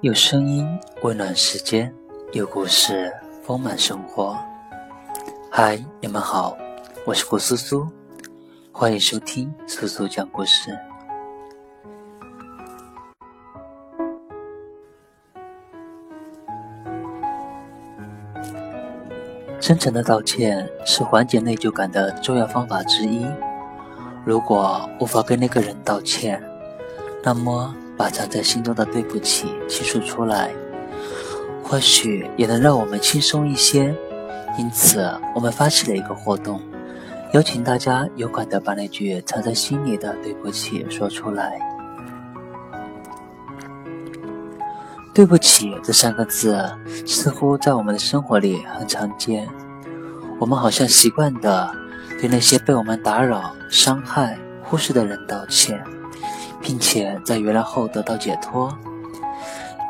有声音温暖时间，有故事丰满生活。嗨，你们好，我是顾苏苏，欢迎收听苏苏讲故事。真诚的道歉是缓解内疚感的重要方法之一。如果无法跟那个人道歉，那么。把藏在心中的对不起倾诉出来，或许也能让我们轻松一些。因此，我们发起了一个活动，邀请大家勇敢的把那句藏在心里的对不起说出来。对不起这三个字似乎在我们的生活里很常见，我们好像习惯的对那些被我们打扰、伤害、忽视的人道歉。并且在原谅后得到解脱。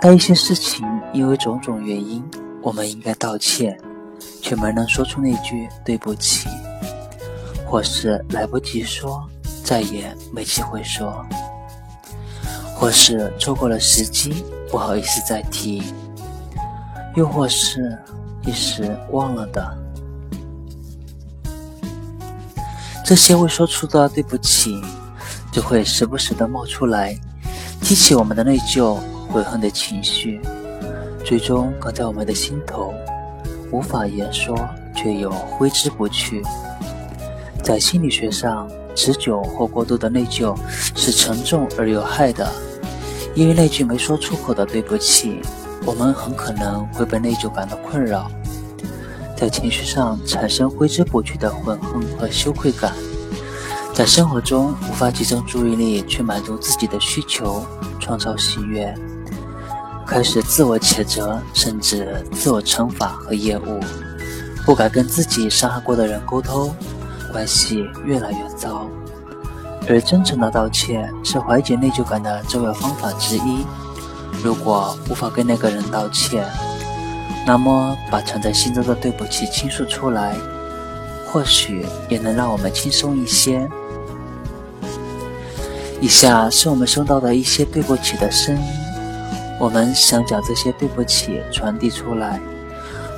当一些事情因为种种原因，我们应该道歉，却没能说出那句对不起，或是来不及说，再也没机会说，或是错过了时机，不好意思再提，又或是一时忘了的，这些未说出的对不起。就会时不时的冒出来，激起我们的内疚、悔恨的情绪，最终搁在我们的心头，无法言说，却又挥之不去。在心理学上，持久或过度的内疚是沉重而有害的，因为那句没说出口的对不起，我们很可能会被内疚感到困扰，在情绪上产生挥之不去的悔恨和羞愧感。在生活中无法集中注意力去满足自己的需求，创造喜悦，开始自我谴责，甚至自我惩罚和厌恶，不敢跟自己伤害过的人沟通，关系越来越糟。而真诚的道歉是缓解内疚感的重要方法之一。如果无法跟那个人道歉，那么把藏在心中的对不起倾诉出来，或许也能让我们轻松一些。以下是我们收到的一些对不起的声音，我们想将这些对不起传递出来，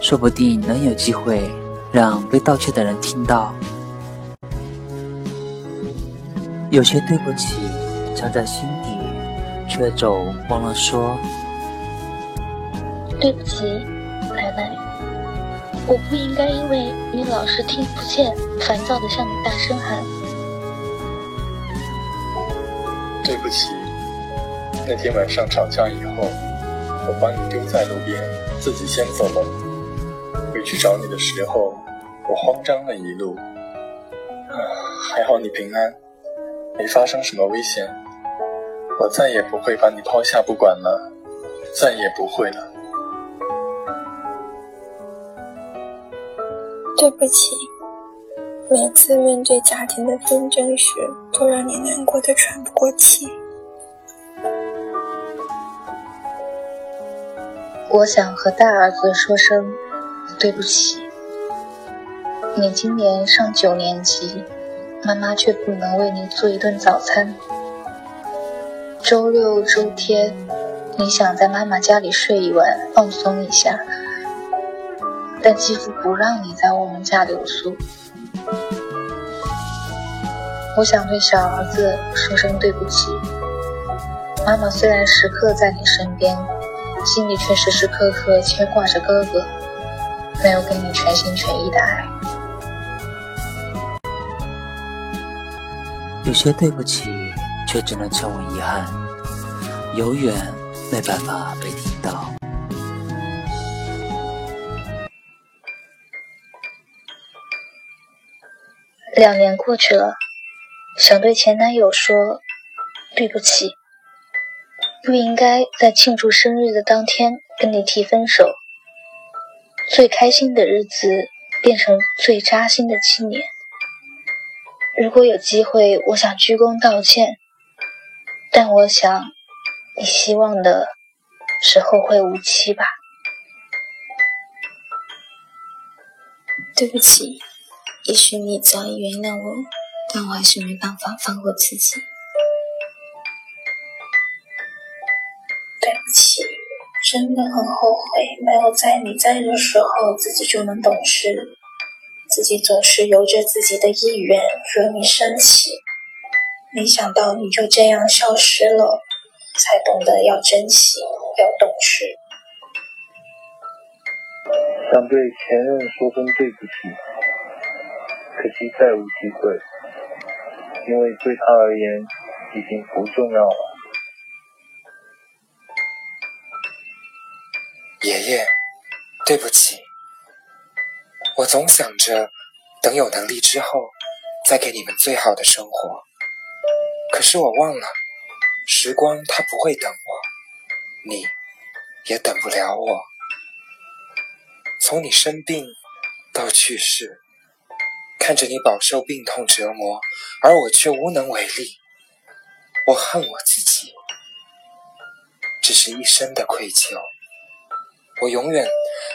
说不定能有机会让被道歉的人听到。有些对不起藏在心底，却总忘了说。对不起，奶奶，我不应该因为你老是听不见，烦躁的向你大声喊。对不起，那天晚上吵架以后，我把你丢在路边，自己先走了。回去找你的时候，我慌张了一路。啊，还好你平安，没发生什么危险。我再也不会把你抛下不管了，再也不会了。对不起，每次面对家庭的纷争时。都让你难过的喘不过气。我想和大儿子说声对不起。你今年上九年级，妈妈却不能为你做一顿早餐。周六周天，你想在妈妈家里睡一晚，放松一下，但继父不让你在我们家留宿。我想对小儿子说声对不起。妈妈虽然时刻在你身边，心里却时时刻刻牵挂着哥哥，没有给你全心全意的爱。有些对不起，却只能成为遗憾，永远没办法被听到。两年过去了。想对前男友说对不起，不应该在庆祝生日的当天跟你提分手。最开心的日子变成最扎心的纪念。如果有机会，我想鞠躬道歉，但我想你希望的是后会无期吧。对不起，也许你早已原谅我。但我还是没办法放过自己，对不起。真的很后悔，没有在你在的时候自己就能懂事，自己总是由着自己的意愿惹你生气，没想到你就这样消失了，才懂得要珍惜，要懂事。想对前任说声对不起，可惜再无机会，因为对他而言已经不重要了。爷爷，对不起，我总想着等有能力之后再给你们最好的生活，可是我忘了，时光它不会等我，你也等不了我。从你生病到去世，看着你饱受病痛折磨，而我却无能为力，我恨我自己，这是一生的愧疚。我永远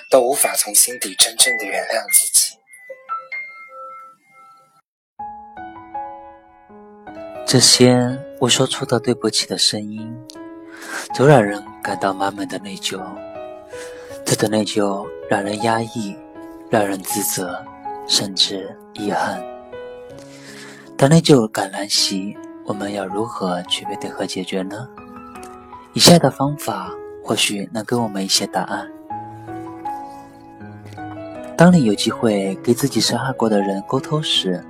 都无法从心底真正的原谅自己。这些我说出的对不起的声音，总让人感到满满的内疚。这的内疚让人压抑，让人自责，甚至遗憾。当内疚感来袭，我们要如何去面对和解决呢？以下的方法或许能给我们一些答案。当你有机会给自己伤害过的人沟通时，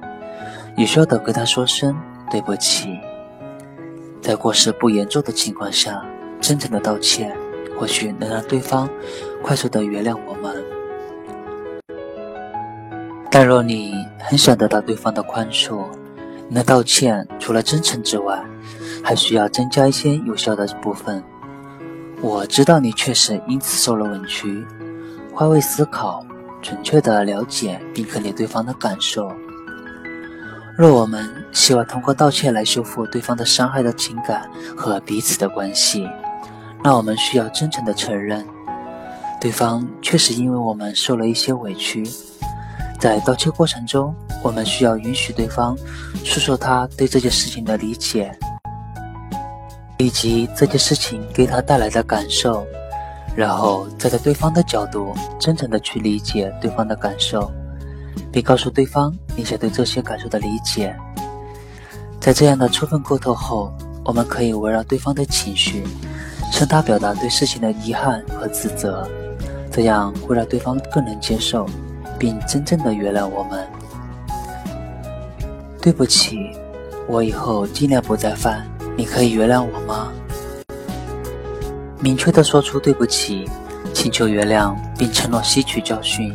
你需要的跟他说声对不起。在过失不严重的情况下，真诚的道歉或许能让对方快速的原谅我们。但若你很想得到对方的宽恕，你的道歉除了真诚之外，还需要增加一些有效的部分。我知道你确实因此受了委屈，换位思考。准确的了解并可理对方的感受。若我们希望通过道歉来修复对方的伤害的情感和彼此的关系，那我们需要真诚的承认，对方确实因为我们受了一些委屈。在道歉过程中，我们需要允许对方诉说他对这件事情的理解，以及这件事情给他带来的感受。然后站在对方的角度，真诚的去理解对方的感受，并告诉对方你想对这些感受的理解。在这样的充分沟通后，我们可以围绕对方的情绪，向他表达对事情的遗憾和自责，这样会让对方更能接受，并真正的原谅我们。对不起，我以后尽量不再犯，你可以原谅我吗？明确的说出对不起，请求原谅，并承诺吸取教训，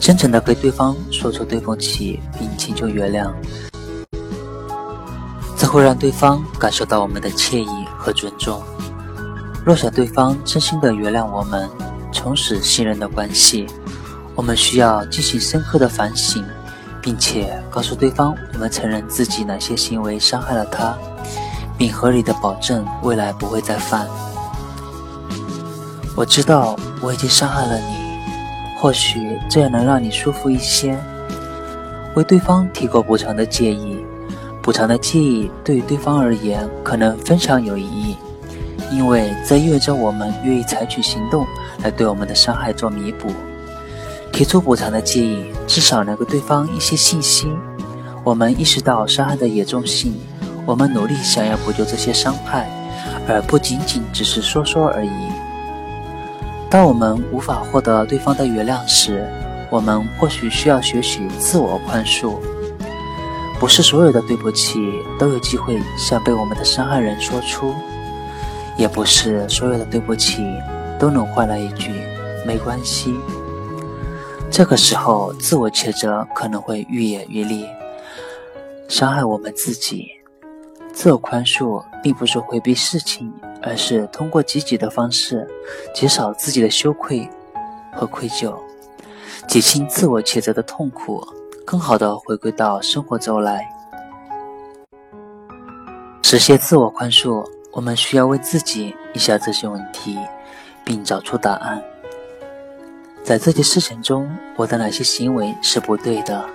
真诚的给对方说出对不起，并请求原谅，这会让对方感受到我们的歉意和尊重。若想对方真心的原谅我们，重拾信任的关系，我们需要进行深刻的反省，并且告诉对方我们承认自己哪些行为伤害了他，并合理的保证未来不会再犯。我知道我已经伤害了你，或许这样能让你舒服一些。为对方提供补偿的建议，补偿的建议对于对方而言可能非常有意义，因为这意味着我们愿意采取行动来对我们的伤害做弥补。提出补偿的建议，至少能给对方一些信息。我们意识到伤害的严重性，我们努力想要补救这些伤害，而不仅仅只是说说而已。当我们无法获得对方的原谅时，我们或许需要学习自我宽恕。不是所有的对不起都有机会向被我们的伤害人说出，也不是所有的对不起都能换来一句“没关系”。这个时候，自我谴责可能会愈演愈烈，伤害我们自己。自我宽恕并不是回避事情。而是通过积极的方式减少自己的羞愧和愧疚，减轻自我谴责的痛苦，更好的回归到生活中来。实现自我宽恕，我们需要问自己一下这些问题，并找出答案：在这件事情中，我的哪些行为是不对的？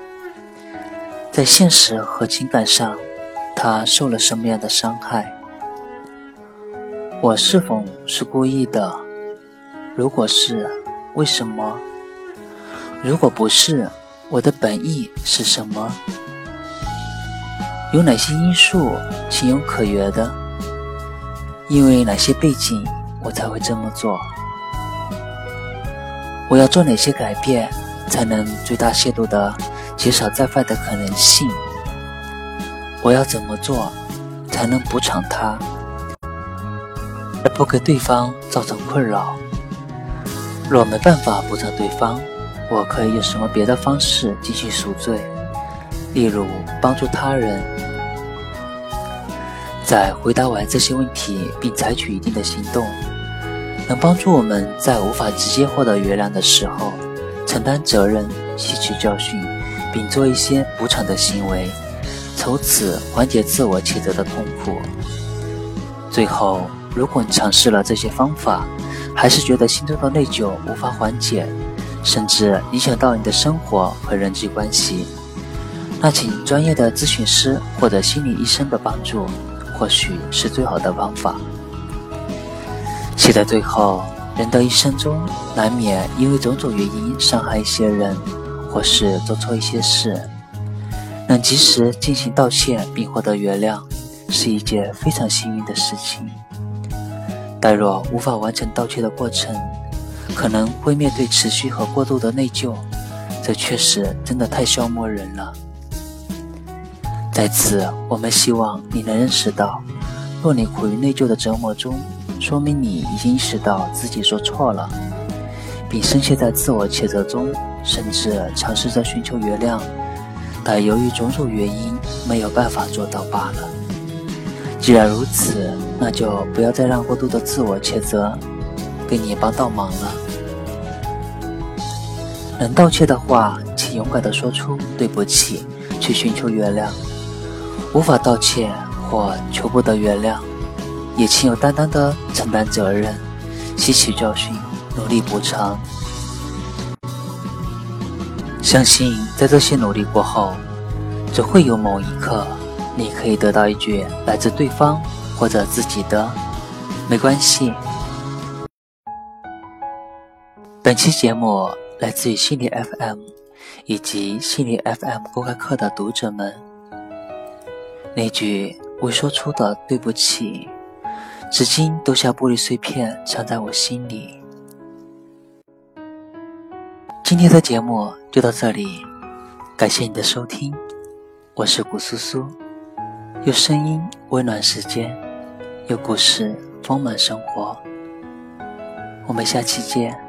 在现实和情感上，他受了什么样的伤害？我是否是故意的？如果是，为什么？如果不是，我的本意是什么？有哪些因素情有可原的？因为哪些背景，我才会这么做？我要做哪些改变，才能最大限度的减少再犯的可能性？我要怎么做，才能补偿他，而不给对方造成困扰？若没办法补偿对方，我可以用什么别的方式进行赎罪？例如帮助他人。在回答完这些问题并采取一定的行动，能帮助我们在无法直接获得原谅的时候，承担责任、吸取教训，并做一些补偿的行为，从此缓解自我谴责的痛苦。最后，如果你尝试了这些方法，还是觉得心中的内疚无法缓解，甚至影响到你的生活和人际关系，那请专业的咨询师或者心理医生的帮助。或许是最好的方法。写到最后，人的一生中难免因为种种原因伤害一些人，或是做错一些事，能及时进行道歉并获得原谅，是一件非常幸运的事情。但若无法完成道歉的过程，可能会面对持续和过度的内疚，这确实真的太消磨人了。在此，我们希望你能认识到，若你苦于内疚的折磨中，说明你已经意识到自己做错了，并深陷在自我谴责中，甚至尝试着寻求原谅，但由于种种原因没有办法做到罢了。既然如此，那就不要再让过度的自我谴责给你帮倒忙了。能道歉的话，请勇敢地说出对不起，去寻求原谅。无法道歉或求不得原谅，也请有担当的承担责任，吸取教训，努力补偿。相信在这些努力过后，总会有某一刻，你可以得到一句来自对方或者自己的“没关系”。本期节目来自于心理 FM 以及心理 FM 公开课的读者们。那句未说出的对不起，至今都像玻璃碎片藏在我心里。今天的节目就到这里，感谢你的收听，我是古苏苏，有声音温暖时间，有故事丰满生活，我们下期见。